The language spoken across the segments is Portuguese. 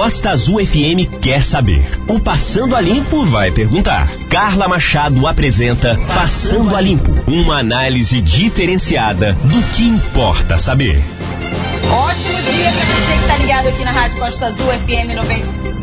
Costa Azul FM quer saber. O Passando a Limpo vai perguntar. Carla Machado apresenta Passando a Limpo, uma análise diferenciada do que importa saber. Ótimo dia para você que está ligado aqui na Rádio Costa Azul FM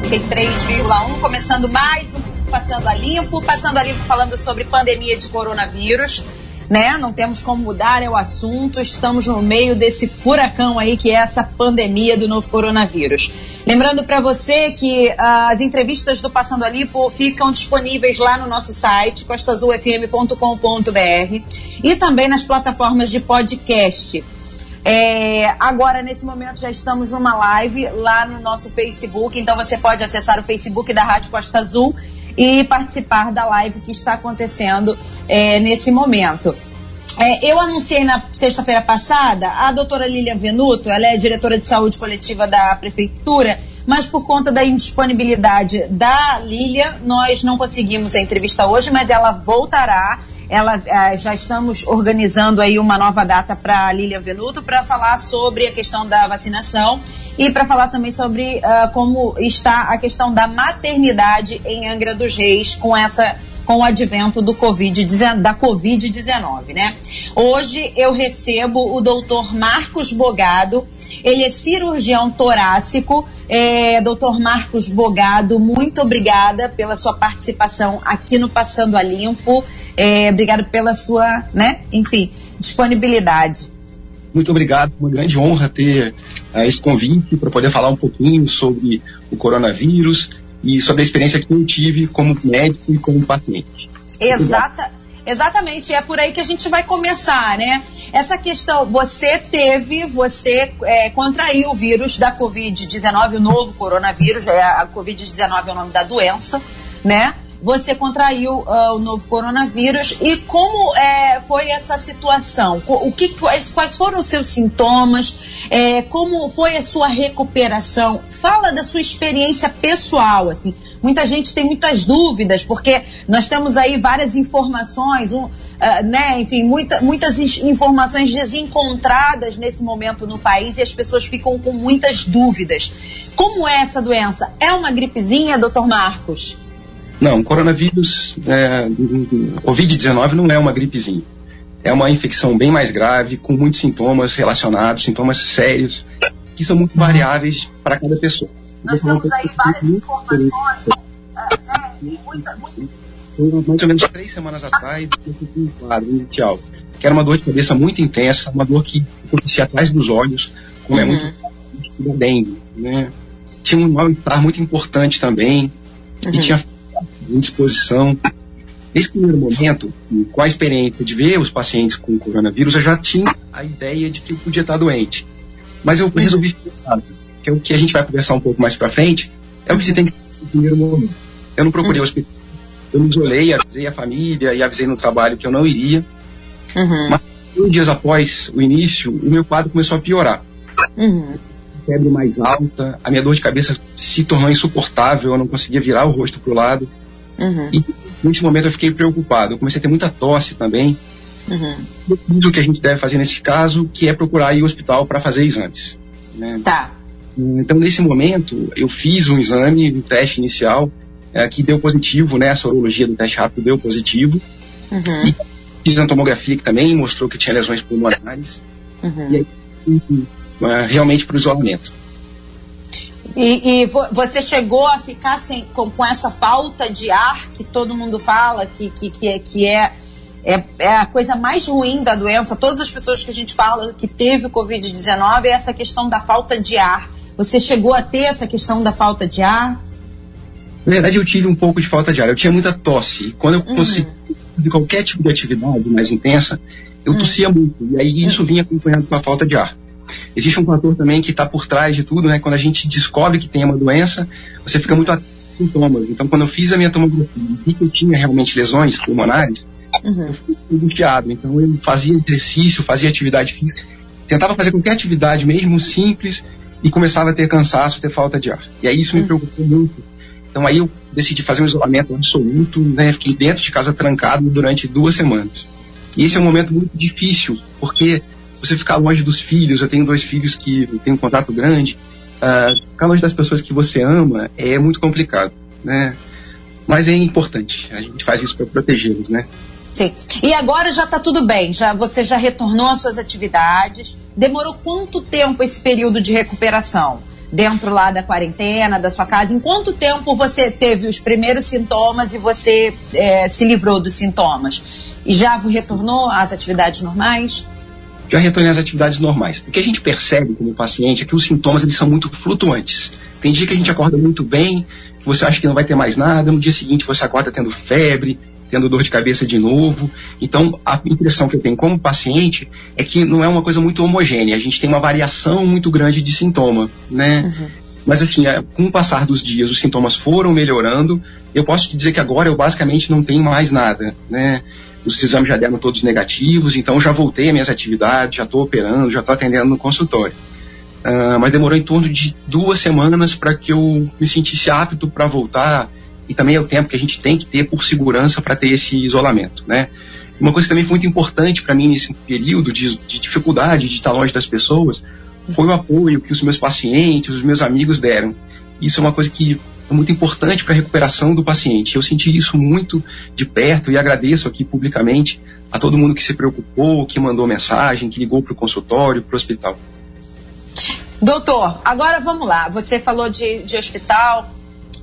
93,1, começando mais um Passando a Limpo, Passando a Limpo falando sobre pandemia de coronavírus né? Não temos como mudar é o assunto. Estamos no meio desse furacão aí que é essa pandemia do novo coronavírus. Lembrando para você que uh, as entrevistas do Passando a Lipo ficam disponíveis lá no nosso site costazulfm.com.br e também nas plataformas de podcast. É, agora, nesse momento, já estamos numa live lá no nosso Facebook, então você pode acessar o Facebook da Rádio Costa Azul e participar da live que está acontecendo é, nesse momento. É, eu anunciei na sexta-feira passada a doutora Lilian Venuto, ela é diretora de saúde coletiva da prefeitura, mas por conta da indisponibilidade da Lilian, nós não conseguimos a entrevista hoje, mas ela voltará ela eh, já estamos organizando aí uma nova data para Lilian Venuto para falar sobre a questão da vacinação e para falar também sobre uh, como está a questão da maternidade em Angra dos Reis com essa com o advento do COVID, da Covid-19, né? Hoje eu recebo o doutor Marcos Bogado, ele é cirurgião torácico. É, doutor Marcos Bogado, muito obrigada pela sua participação aqui no Passando a Limpo. É, obrigado pela sua, né, enfim, disponibilidade. Muito obrigado, uma grande honra ter uh, esse convite para poder falar um pouquinho sobre o coronavírus e sobre a experiência que eu tive como médico e como paciente. Exata, exatamente, é por aí que a gente vai começar, né? Essa questão, você teve, você é, contraiu o vírus da Covid-19, o novo coronavírus, é, a Covid-19 é o nome da doença, né? Você contraiu uh, o novo coronavírus e como é, foi essa situação? O que, quais, foram os seus sintomas? É, como foi a sua recuperação? Fala da sua experiência pessoal, assim. Muita gente tem muitas dúvidas porque nós temos aí várias informações, um, uh, né? Enfim, muita, muitas informações desencontradas nesse momento no país e as pessoas ficam com muitas dúvidas. Como é essa doença? É uma gripezinha, doutor Marcos? Não, coronavírus, é, Covid-19 não é uma gripezinha. É uma infecção bem mais grave, com muitos sintomas relacionados, sintomas sérios, que são muito variáveis para cada pessoa. Nós temos aí várias informações, é, né? Muita, muita... Mais ou menos três semanas atrás, eu tive um quadro inicial, que era uma dor de cabeça muito intensa, uma dor que acontecia atrás dos olhos, como uhum. é muito da dengue, né? Tinha um mal-estar muito importante também, uhum. e tinha indisposição. Nesse primeiro momento, com a experiência de ver os pacientes com coronavírus, eu já tinha a ideia de que eu podia estar doente. Mas eu resolvi pensar, que é o que a gente vai conversar um pouco mais para frente, é o que se tem que fazer no primeiro momento. Eu não procurei uhum. hospital, eu me isolei, avisei a família e avisei no trabalho que eu não iria. Uhum. Mas, dois dias após o início, o meu quadro começou a piorar. Uhum. Febre mais alta, a minha dor de cabeça se tornou insuportável, eu não conseguia virar o rosto para o lado. Uhum. E no último momento eu fiquei preocupado. Eu comecei a ter muita tosse também. Uhum. O que a gente deve fazer nesse caso, que é procurar ir ao hospital para fazer exames. Né? Tá. Então, nesse momento, eu fiz um exame, um teste inicial, é, que deu positivo, né? A sorologia do teste rápido deu positivo. Uhum. E fiz a tomografia que também mostrou que tinha lesões pulmonares. Uhum. E aí, uh, realmente para o isolamento. E, e, você chegou a ficar sem, com, com, essa falta de ar que todo mundo fala, que, que, que, é, que é, é, é, a coisa mais ruim da doença. Todas as pessoas que a gente fala que teve o Covid-19 é essa questão da falta de ar. Você chegou a ter essa questão da falta de ar? Na verdade, eu tive um pouco de falta de ar. Eu tinha muita tosse. Quando eu uhum. consegui fazer qualquer tipo de atividade mais intensa, eu uhum. tossia muito. E aí isso vinha acompanhado com a falta de ar. Existe um fator também que está por trás de tudo, né? Quando a gente descobre que tem uma doença, você fica muito atento aos sintomas. Então, quando eu fiz a minha tomografia e vi que eu tinha realmente lesões pulmonares, uhum. eu fiquei angustiado. Então, eu fazia exercício, fazia atividade física, tentava fazer qualquer atividade, mesmo simples, e começava a ter cansaço, ter falta de ar. E aí isso me uhum. preocupou muito. Então, aí eu decidi fazer um isolamento absoluto, né? Fiquei dentro de casa trancado durante duas semanas. E esse é um momento muito difícil, porque você ficar longe dos filhos, eu tenho dois filhos que têm um contato grande, uh, longe das pessoas que você ama é muito complicado, né? Mas é importante. A gente faz isso para protegê-los, né? Sim. E agora já está tudo bem, já você já retornou às suas atividades. Demorou quanto tempo esse período de recuperação? Dentro lá da quarentena, da sua casa, em quanto tempo você teve os primeiros sintomas e você é, se livrou dos sintomas? E já retornou às atividades normais? Já retornei às atividades normais. O que a gente percebe como paciente é que os sintomas eles são muito flutuantes. Tem dia que a gente acorda muito bem, que você acha que não vai ter mais nada, no dia seguinte você acorda tendo febre, tendo dor de cabeça de novo. Então, a impressão que eu tenho como paciente é que não é uma coisa muito homogênea. A gente tem uma variação muito grande de sintoma, né? Uhum. Mas, assim, é, com o passar dos dias, os sintomas foram melhorando. Eu posso te dizer que agora eu basicamente não tenho mais nada, né? Os exames já deram todos negativos, então já voltei às minhas atividades, já estou operando, já estou atendendo no consultório. Uh, mas demorou em torno de duas semanas para que eu me sentisse apto para voltar e também é o tempo que a gente tem que ter por segurança para ter esse isolamento, né? Uma coisa também muito importante para mim nesse período de, de, dificuldade de estar longe das pessoas foi o apoio que os meus pacientes, os meus amigos deram. Isso é uma coisa que é muito importante para a recuperação do paciente. Eu senti isso muito de perto e agradeço aqui publicamente a todo mundo que se preocupou, que mandou mensagem, que ligou para o consultório, para o hospital. Doutor, agora vamos lá. Você falou de, de hospital,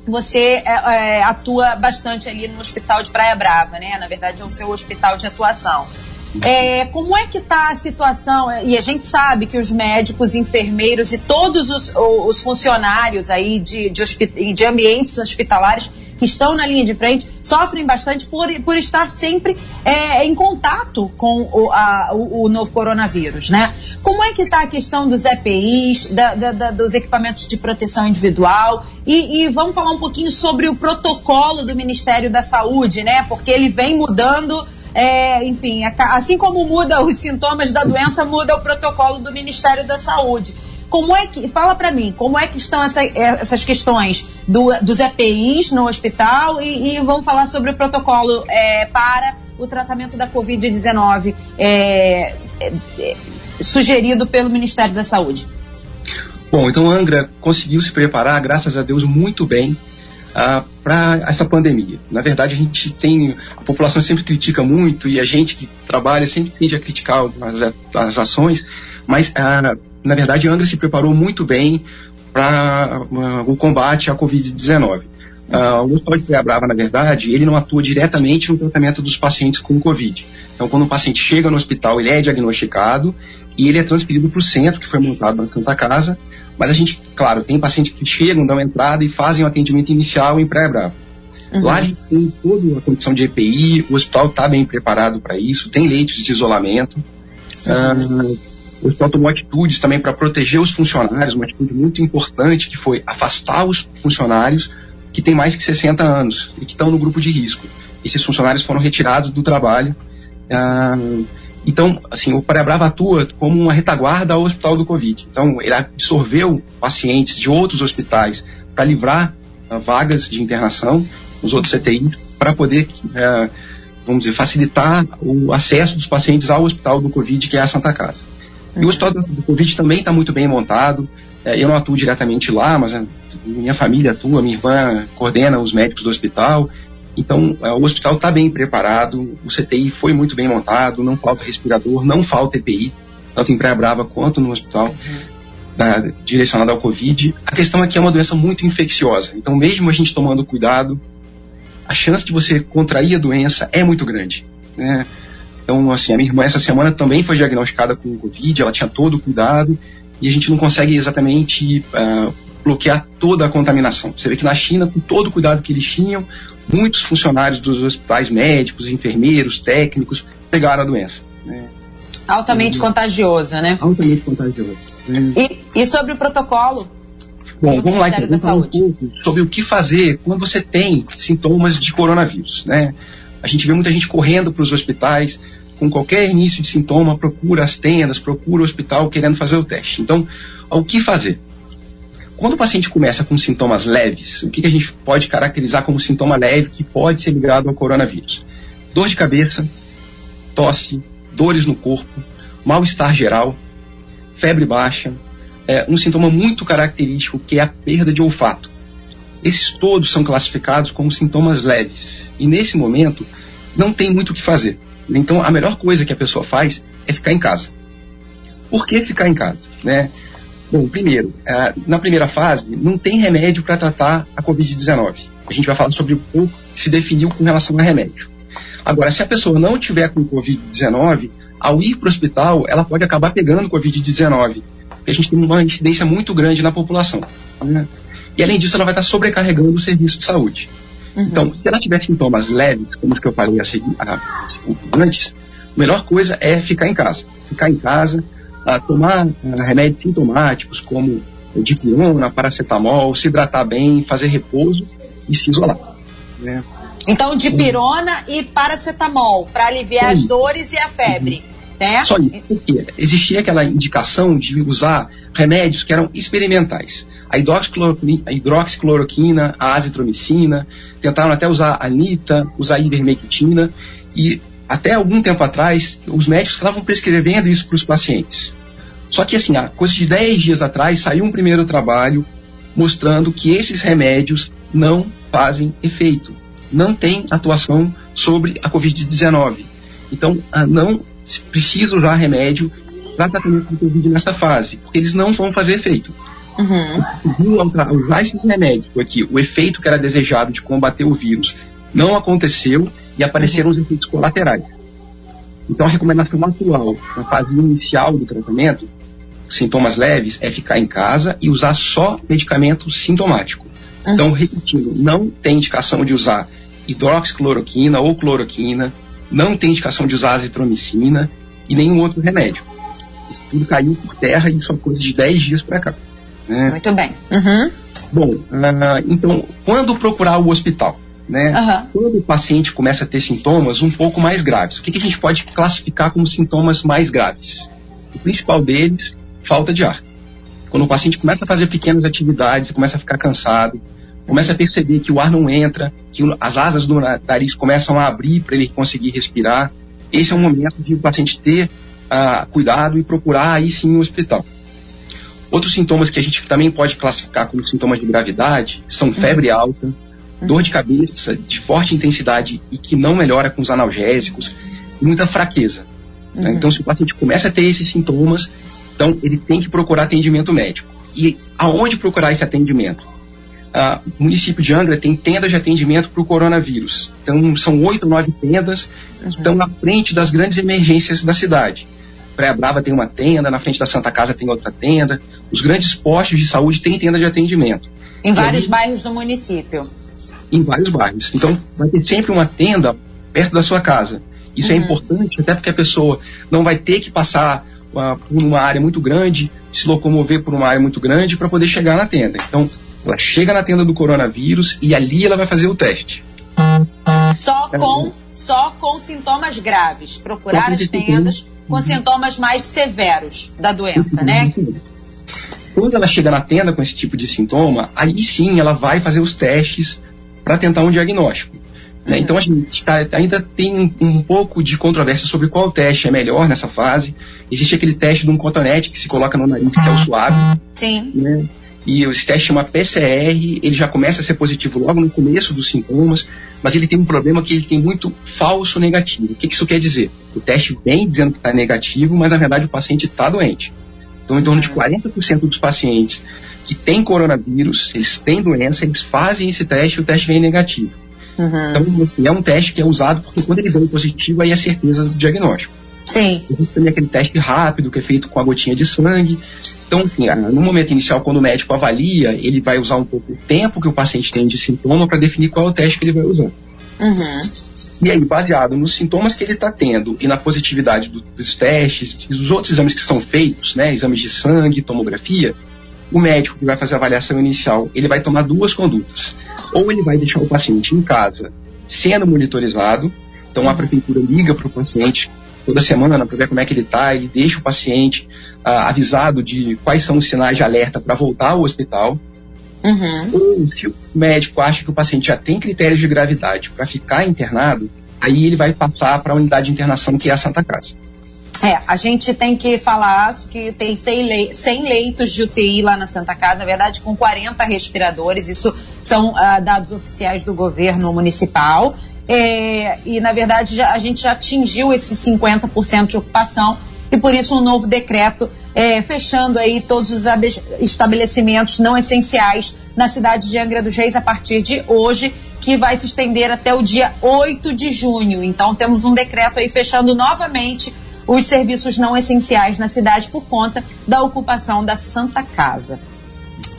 você é, é, atua bastante ali no Hospital de Praia Brava, né? Na verdade, é o seu hospital de atuação. É, como é que está a situação? E a gente sabe que os médicos, enfermeiros e todos os, os funcionários aí de, de, de, ambientes hospitalares que estão na linha de frente sofrem bastante por, por estar sempre é, em contato com o, a, o, o, novo coronavírus, né? Como é que está a questão dos EPIs, da, da, da, dos equipamentos de proteção individual? E, e vamos falar um pouquinho sobre o protocolo do Ministério da Saúde, né? Porque ele vem mudando é, enfim, assim como muda os sintomas da doença, muda o protocolo do Ministério da Saúde. Como é que, fala para mim, como é que estão essa, é, essas questões do, dos EPIs no hospital e, e, vamos falar sobre o protocolo é, para o tratamento da Covid-19 é, é, sugerido pelo Ministério da Saúde? Bom, então Angra conseguiu se preparar, graças a Deus, muito bem ah, para essa pandemia. Na verdade, a gente tem. A população sempre critica muito e a gente que trabalha sempre tende a criticar as, as ações, mas ah, na verdade a Angra se preparou muito bem para uh, o combate à Covid-19. Uh, o Hospital de Praia Brava, na verdade, ele não atua diretamente no tratamento dos pacientes com Covid. Então, quando o paciente chega no hospital, ele é diagnosticado e ele é transferido para o centro, que foi montado na Santa Casa, mas a gente, claro, tem pacientes que chegam, dão entrada e fazem o atendimento inicial em pré-bravo. Uhum. Lá a gente tem toda a condição de EPI, o hospital está bem preparado para isso, tem leitos de isolamento. Uh, o hospital tomou atitudes também para proteger os funcionários, uma atitude muito importante que foi afastar os funcionários que têm mais que 60 anos e que estão no grupo de risco. Esses funcionários foram retirados do trabalho. Uh, então, assim, o Parabrava atua como uma retaguarda ao hospital do Covid. Então, ele absorveu pacientes de outros hospitais para livrar uh, vagas de internação nos outros CTIs para poder, uh, vamos dizer, facilitar o acesso dos pacientes ao hospital do Covid, que é a Santa Casa. E o hospital do Covid também está muito bem montado. Uh, eu não atuo diretamente lá, mas minha família atua, minha irmã coordena os médicos do hospital. Então, é, o hospital está bem preparado, o CTI foi muito bem montado, não falta respirador, não falta EPI, tanto em Praia Brava quanto no hospital uhum. da, direcionado ao Covid. A questão aqui é uma doença muito infecciosa, então, mesmo a gente tomando cuidado, a chance de você contrair a doença é muito grande. Né? Então, assim, a minha irmã essa semana também foi diagnosticada com Covid, ela tinha todo o cuidado, e a gente não consegue exatamente uh, bloquear toda a contaminação. Você vê que na China, com todo o cuidado que eles tinham, muitos funcionários dos hospitais médicos, enfermeiros, técnicos, pegaram a doença. Né? Altamente contagioso, né? Altamente contagioso. Né? E, e, sobre o protocolo? Bom, vamos lá então, vamos um pouco sobre o que fazer quando você tem sintomas de coronavírus, né? A gente vê muita gente correndo para os hospitais, com qualquer início de sintoma, procura as tendas, procura o hospital querendo fazer o teste. Então, o que fazer? Quando o paciente começa com sintomas leves, o que, que a gente pode caracterizar como sintoma leve que pode ser ligado ao coronavírus? Dor de cabeça, tosse, dores no corpo, mal-estar geral, febre baixa, é, um sintoma muito característico que é a perda de olfato. Esses todos são classificados como sintomas leves e nesse momento não tem muito o que fazer. Então a melhor coisa que a pessoa faz é ficar em casa. Por que ficar em casa? Né? Bom, primeiro, é, na primeira fase não tem remédio para tratar a Covid-19. A gente vai falar sobre o pouco que se definiu com relação a remédio. Agora, se a pessoa não tiver com Covid-19, ao ir para o hospital, ela pode acabar pegando Covid-19, porque a gente tem uma incidência muito grande na população. Né? E além disso, ela vai estar sobrecarregando o serviço de saúde. Uhum. Então, se ela tiver sintomas leves, como os que eu falei a seguir, a, antes, a melhor coisa é ficar em casa. Ficar em casa, a, tomar a, remédios sintomáticos como dipirona, paracetamol, se hidratar bem, fazer repouso e se isolar. Né? Então, dipirona e paracetamol, para aliviar as dores e a febre. Uhum. Né? Só isso, porque existia aquela indicação de usar remédios que eram experimentais. A hidroxicloroquina, a azitromicina, tentaram até usar a anita, usar a ivermectina, e até algum tempo atrás, os médicos estavam prescrevendo isso para os pacientes. Só que, assim, há coisa de 10 dias atrás, saiu um primeiro trabalho mostrando que esses remédios não fazem efeito não tem atuação sobre a Covid-19. Então, ah, não precisa usar remédio para tratamento de Covid nessa fase, porque eles não vão fazer efeito. Uhum. Usar esses remédios aqui, o efeito que era desejado de combater o vírus não aconteceu e apareceram uhum. os efeitos colaterais. Então, a recomendação atual, na fase inicial do tratamento, sintomas leves, é ficar em casa e usar só medicamento sintomático. Uhum. Então, repetindo, não tem indicação de usar hidroxicloroquina ou cloroquina, não tem indicação de usar azitromicina e nenhum outro remédio. tudo caiu por terra e são coisas de 10 dias para cá. Né? Muito bem. Uhum. Bom, uh, então, quando procurar o hospital? Né? Uhum. Quando o paciente começa a ter sintomas um pouco mais graves, o que, que a gente pode classificar como sintomas mais graves? O principal deles, falta de ar. Quando o paciente começa a fazer pequenas atividades, começa a ficar cansado, começa a perceber que o ar não entra, que as asas do nariz começam a abrir para ele conseguir respirar. Esse é o momento de o paciente ter uh, cuidado e procurar aí sim o hospital. Outros sintomas que a gente também pode classificar como sintomas de gravidade são uhum. febre alta, dor de cabeça de forte intensidade e que não melhora com os analgésicos, muita fraqueza. Né? Uhum. Então, se o paciente começa a ter esses sintomas, então ele tem que procurar atendimento médico. E aonde procurar esse atendimento? Uh, o município de Angra tem tendas de atendimento para o coronavírus. Então, são oito, nove tendas que estão na frente das grandes emergências da cidade. Praia Brava tem uma tenda, na frente da Santa Casa tem outra tenda. Os grandes postos de saúde têm tenda de atendimento. Em vários aí, bairros do município. Em vários bairros. Então, vai ter sempre uma tenda perto da sua casa. Isso é uhum. é importante, até porque a pessoa não vai ter que passar uh, por uma área muito grande, se locomover por uma área muito grande para poder chegar na tenda. Então, ela chega na tenda do coronavírus e ali ela vai fazer o teste. Só com, só com sintomas graves. Procurar as tendas com uhum. sintomas mais severos da doença, né? Quando ela chega na tenda com esse tipo de sintoma, aí sim ela vai fazer os testes para tentar um diagnóstico. Né? Então a gente tá, ainda tem um, um, pouco de controvérsia sobre qual teste é melhor nessa fase. Existe aquele teste de um cotonete que se coloca no nariz, que é o suave. Sim. Né? e esse teste chama PCR, ele já começa a ser positivo logo no começo dos sintomas, mas ele tem um problema que ele tem muito falso negativo. O que isso quer dizer? O teste vem dizendo que está negativo, mas na verdade o paciente está doente. Então, em torno de 40% dos pacientes que têm coronavírus, eles têm doença, eles fazem esse teste e o teste vem negativo. Uhum. Então, é um teste que é usado porque quando ele vem positivo, aí é certeza do diagnóstico. Sim. Existe também aquele teste rápido que é feito com a gotinha de sangue. Então, assim, no momento inicial, quando o médico avalia, ele vai usar um pouco o tempo que o paciente tem de sintoma para definir qual é o teste que ele vai usar. Uhum. E aí, baseado nos sintomas que ele está tendo e na positividade do, dos testes, dos outros exames que estão feitos, né, exames de sangue, tomografia, o médico que vai fazer a avaliação inicial, ele vai tomar duas condutas. Ou ele vai deixar o paciente em casa sendo monitorizado, então a prefeitura liga para o paciente toda semana para ver como é que ele está, ele deixa o paciente uh, avisado de quais são os sinais de alerta para voltar ao hospital. Uhum. Ou se o médico acha que o paciente já tem critérios de gravidade para ficar internado, aí ele vai passar para a unidade de internação que é a Santa Casa. É, a gente tem que falar que tem 100 leitos de UTI lá na Santa Casa, na verdade com 40 respiradores, isso são uh, dados oficiais do governo municipal. É, e na verdade já, a gente já atingiu esse 50% de ocupação e por isso um novo decreto é, fechando aí todos os estabelecimentos não essenciais na cidade de Angra dos Reis a partir de hoje, que vai se estender até o dia 8 de junho. Então temos um decreto aí fechando novamente os serviços não essenciais na cidade por conta da ocupação da Santa Casa.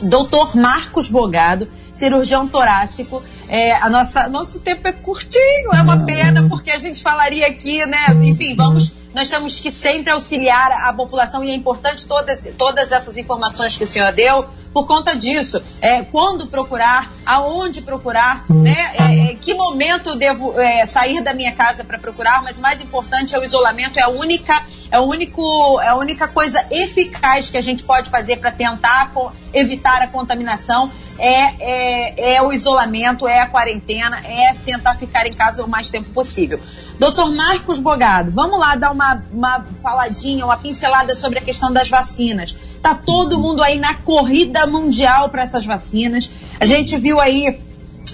Doutor Marcos Bogado, cirurgião torácico. É, a nossa, nosso tempo é curtinho, é uma pena, porque a gente falaria aqui, né? Enfim, vamos nós temos que sempre auxiliar a população e é importante toda, todas essas informações que o senhor deu por conta disso. É, quando procurar, aonde procurar, né? É, é, que momento devo é, sair da minha casa para procurar, mas o mais importante é o isolamento, é a única, é o único, é a única coisa eficaz que a gente pode fazer para tentar evitar a contaminação é, é, é, o isolamento, é a quarentena, é tentar ficar em casa o mais tempo possível. Doutor Marcos Bogado, vamos lá dar uma, uma faladinha, uma pincelada sobre a questão das vacinas. Tá todo mundo aí na corrida mundial para essas vacinas. A gente viu aí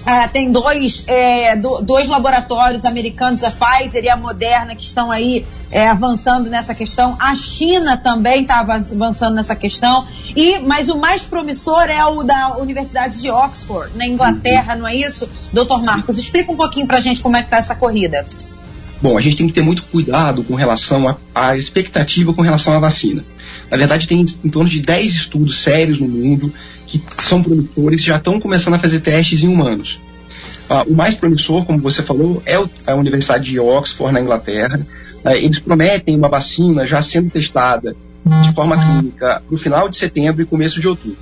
ah, tem dois, é, do, dois laboratórios americanos, a Pfizer e a Moderna, que estão aí é, avançando nessa questão. A China também está avançando nessa questão. E, mas o mais promissor é o da Universidade de Oxford, na Inglaterra, não é isso? Doutor Marcos, explica um pouquinho para a gente como é que está essa corrida. Bom, a gente tem que ter muito cuidado com relação à expectativa com relação à vacina. Na verdade, tem em torno de 10 estudos sérios no mundo que são promissores já estão começando a fazer testes em humanos. Uh, o mais promissor, como você falou, é a Universidade de Oxford, na Inglaterra. Uh, eles prometem uma vacina já sendo testada de forma clínica no final de setembro e começo de outubro.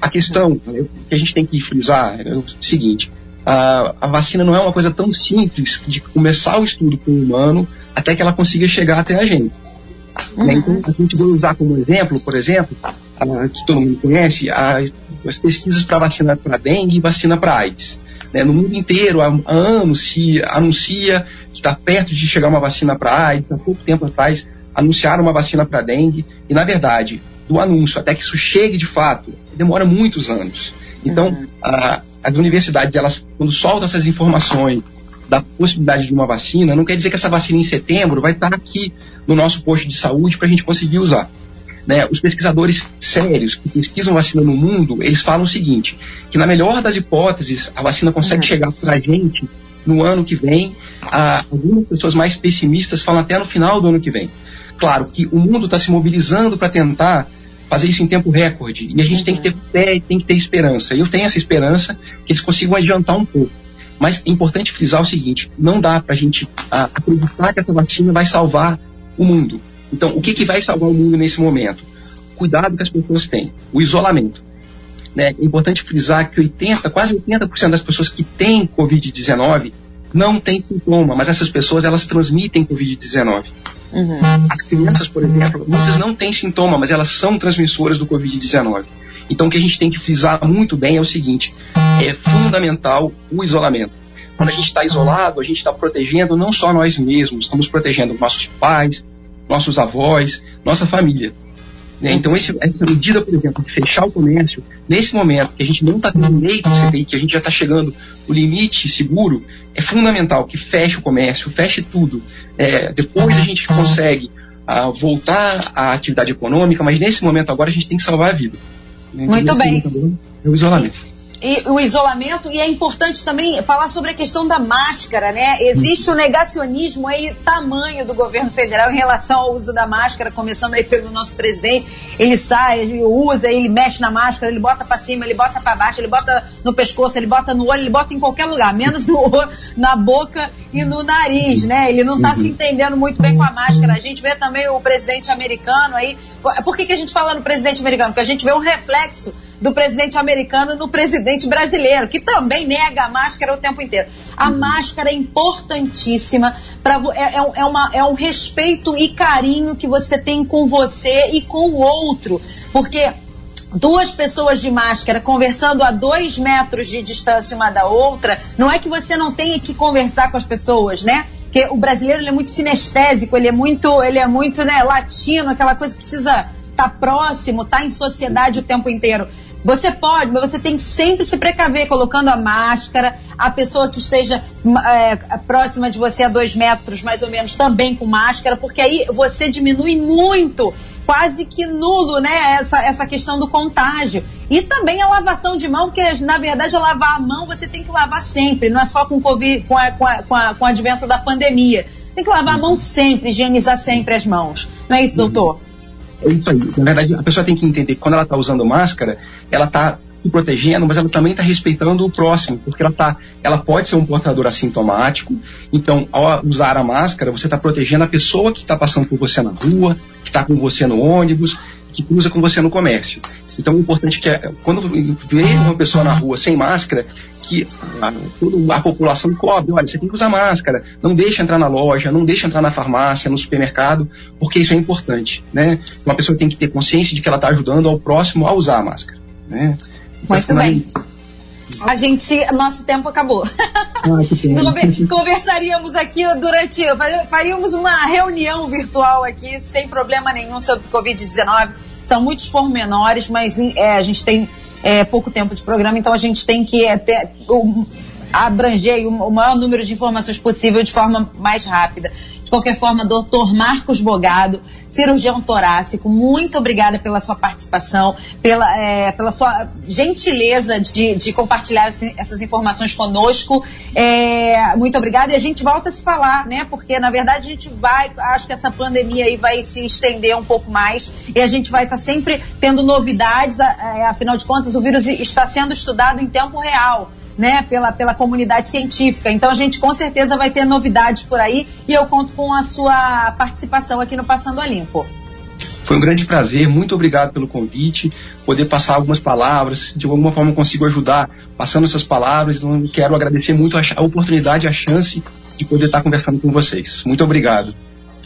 A questão que a gente tem que frisar é o seguinte: a, a vacina não é uma coisa tão simples de começar o estudo com o humano até que ela consiga chegar até a gente. Uhum. Então, a gente vai usar como exemplo, por exemplo, a, que todo mundo conhece, a, as pesquisas para vacina para dengue e vacina para AIDS. Né? No mundo inteiro, há, há anos se anuncia que está perto de chegar uma vacina para AIDS. Há pouco tempo atrás, anunciaram uma vacina para dengue. E, na verdade, do anúncio até que isso chegue de fato, demora muitos anos. Então, uhum. a, as universidades, elas, quando soltam essas informações da possibilidade de uma vacina, não quer dizer que essa vacina em setembro vai estar aqui no nosso posto de saúde para a gente conseguir usar. Né? Os pesquisadores sérios que pesquisam vacina no mundo, eles falam o seguinte, que na melhor das hipóteses, a vacina consegue uhum. chegar para a gente no ano que vem. Ah, algumas pessoas mais pessimistas falam até no final do ano que vem. Claro que o mundo está se mobilizando para tentar fazer isso em tempo recorde. E a gente uhum. tem que ter fé e tem que ter esperança. Eu tenho essa esperança que eles consigam adiantar um pouco. Mas é importante frisar o seguinte: não dá para a gente ah, acreditar que essa vacina vai salvar o mundo. Então, o que, que vai salvar o mundo nesse momento? Cuidado que as pessoas têm, o isolamento. Né? É importante frisar que 80, quase 80% das pessoas que têm Covid-19 não têm sintoma, mas essas pessoas elas transmitem Covid-19. Uhum. As crianças, por exemplo, muitas não têm sintoma, mas elas são transmissoras do Covid-19. Então, o que a gente tem que frisar muito bem é o seguinte: é fundamental o isolamento. Quando a gente está isolado, a gente está protegendo não só nós mesmos, estamos protegendo nossos pais, nossos avós, nossa família. Né? Então, esse, essa medida, por exemplo, de fechar o comércio, nesse momento que a gente não está tendo leito de CTI, que a gente já está chegando no limite seguro, é fundamental que feche o comércio, feche tudo. É, depois a gente consegue uh, voltar à atividade econômica, mas nesse momento agora a gente tem que salvar a vida. Né? Muito bem. É o isolamento e o isolamento e é importante também falar sobre a questão da máscara, né? Existe o um negacionismo aí tamanho do governo federal em relação ao uso da máscara, começando aí pelo nosso presidente. Ele sai, ele usa, ele mexe na máscara, ele bota para cima, ele bota para baixo, ele bota no pescoço, ele bota no olho, ele bota em qualquer lugar, menos no na boca e no nariz, né? Ele não tá se entendendo muito bem com a máscara. A gente vê também o presidente americano aí. Por que, que a gente fala no presidente americano? Porque a gente vê um reflexo do presidente americano no presidente brasileiro, que também nega a máscara o tempo inteiro. A uhum. máscara é importantíssima, pra, é, é, é, uma, é um respeito e carinho que você tem com você e com o outro. Porque duas pessoas de máscara conversando a dois metros de distância uma da outra, não é que você não tenha que conversar com as pessoas, né? Porque o brasileiro ele é muito sinestésico, ele é muito, ele é muito né, latino, aquela coisa que precisa tá próximo, tá em sociedade o tempo inteiro. Você pode, mas você tem que sempre se precaver colocando a máscara, a pessoa que esteja é, próxima de você a dois metros, mais ou menos, também com máscara, porque aí você diminui muito, quase que nulo, né, essa, essa questão do contágio. E também a lavação de mão, porque na verdade a lavar a mão você tem que lavar sempre, não é só com, COVID, com, a, com, a, com, a, com o advento da pandemia. Tem que lavar a mão sempre, higienizar sempre as mãos. Não é isso, doutor? É isso aí. Na verdade, a pessoa tem que entender que quando ela está usando máscara, ela está se protegendo, mas ela também está respeitando o próximo, porque ela, tá, ela pode ser um portador assintomático. Então, ao usar a máscara, você está protegendo a pessoa que está passando por você na rua, que está com você no ônibus, que cruza com você no comércio. Então, o importante é que é, quando vê uma pessoa na rua sem máscara, que a, toda a população cobre, olha, você tem que usar máscara, não deixa entrar na loja, não deixa entrar na farmácia, no supermercado, porque isso é importante, né? Uma pessoa tem que ter consciência de que ela está ajudando ao próximo a usar a máscara, né? Muito bem. A gente, nosso tempo acabou. Ah, Conversaríamos aqui durante, faríamos uma reunião virtual aqui, sem problema nenhum sobre Covid-19. São muitos pormenores, mas é, a gente tem é, pouco tempo de programa, então a gente tem que é, ter, abranger o maior número de informações possível de forma mais rápida. De qualquer forma, doutor Marcos Bogado, cirurgião torácico, muito obrigada pela sua participação, pela, é, pela sua gentileza de, de compartilhar essas informações conosco. É, muito obrigada e a gente volta a se falar, né? Porque na verdade a gente vai, acho que essa pandemia aí vai se estender um pouco mais e a gente vai estar sempre tendo novidades, é, afinal de contas o vírus está sendo estudado em tempo real né, pela, pela comunidade científica. Então a gente com certeza vai ter novidades por aí e eu conto com a sua participação aqui no Passando a Limpo. Foi um grande prazer, muito obrigado pelo convite, poder passar algumas palavras, de alguma forma consigo ajudar passando essas palavras, então quero agradecer muito a, a oportunidade, a chance de poder estar conversando com vocês. Muito obrigado.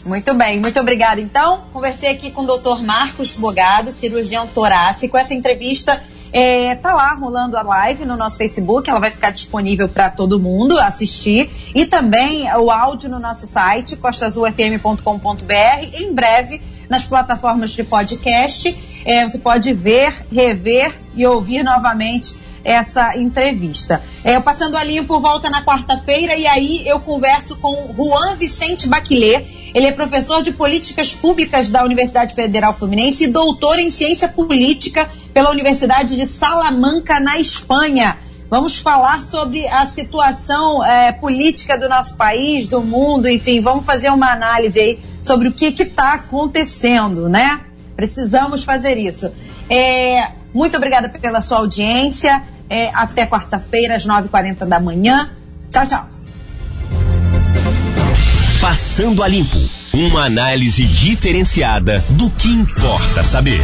Muito bem, muito obrigada. Então, conversei aqui com o Dr. Marcos Bogado, cirurgião torácico. Essa entrevista é, tá lá rolando a live no nosso Facebook, ela vai ficar disponível para todo mundo assistir. E também o áudio no nosso site, costazulfm.com.br. Em breve, nas plataformas de podcast, é, você pode ver, rever e ouvir novamente essa entrevista. É, Passando a Limpo volta na quarta-feira e aí eu converso com Juan Vicente Baquilet. Ele é professor de políticas públicas da Universidade Federal Fluminense e doutor em ciência política pela Universidade de Salamanca, na Espanha. Vamos falar sobre a situação é, política do nosso país, do mundo, enfim, vamos fazer uma análise aí sobre o que está acontecendo, né? Precisamos fazer isso. É, muito obrigada pela sua audiência. É, até quarta-feira, às 9h40 da manhã. Tchau, tchau. Passando a Limpo uma análise diferenciada do que importa saber.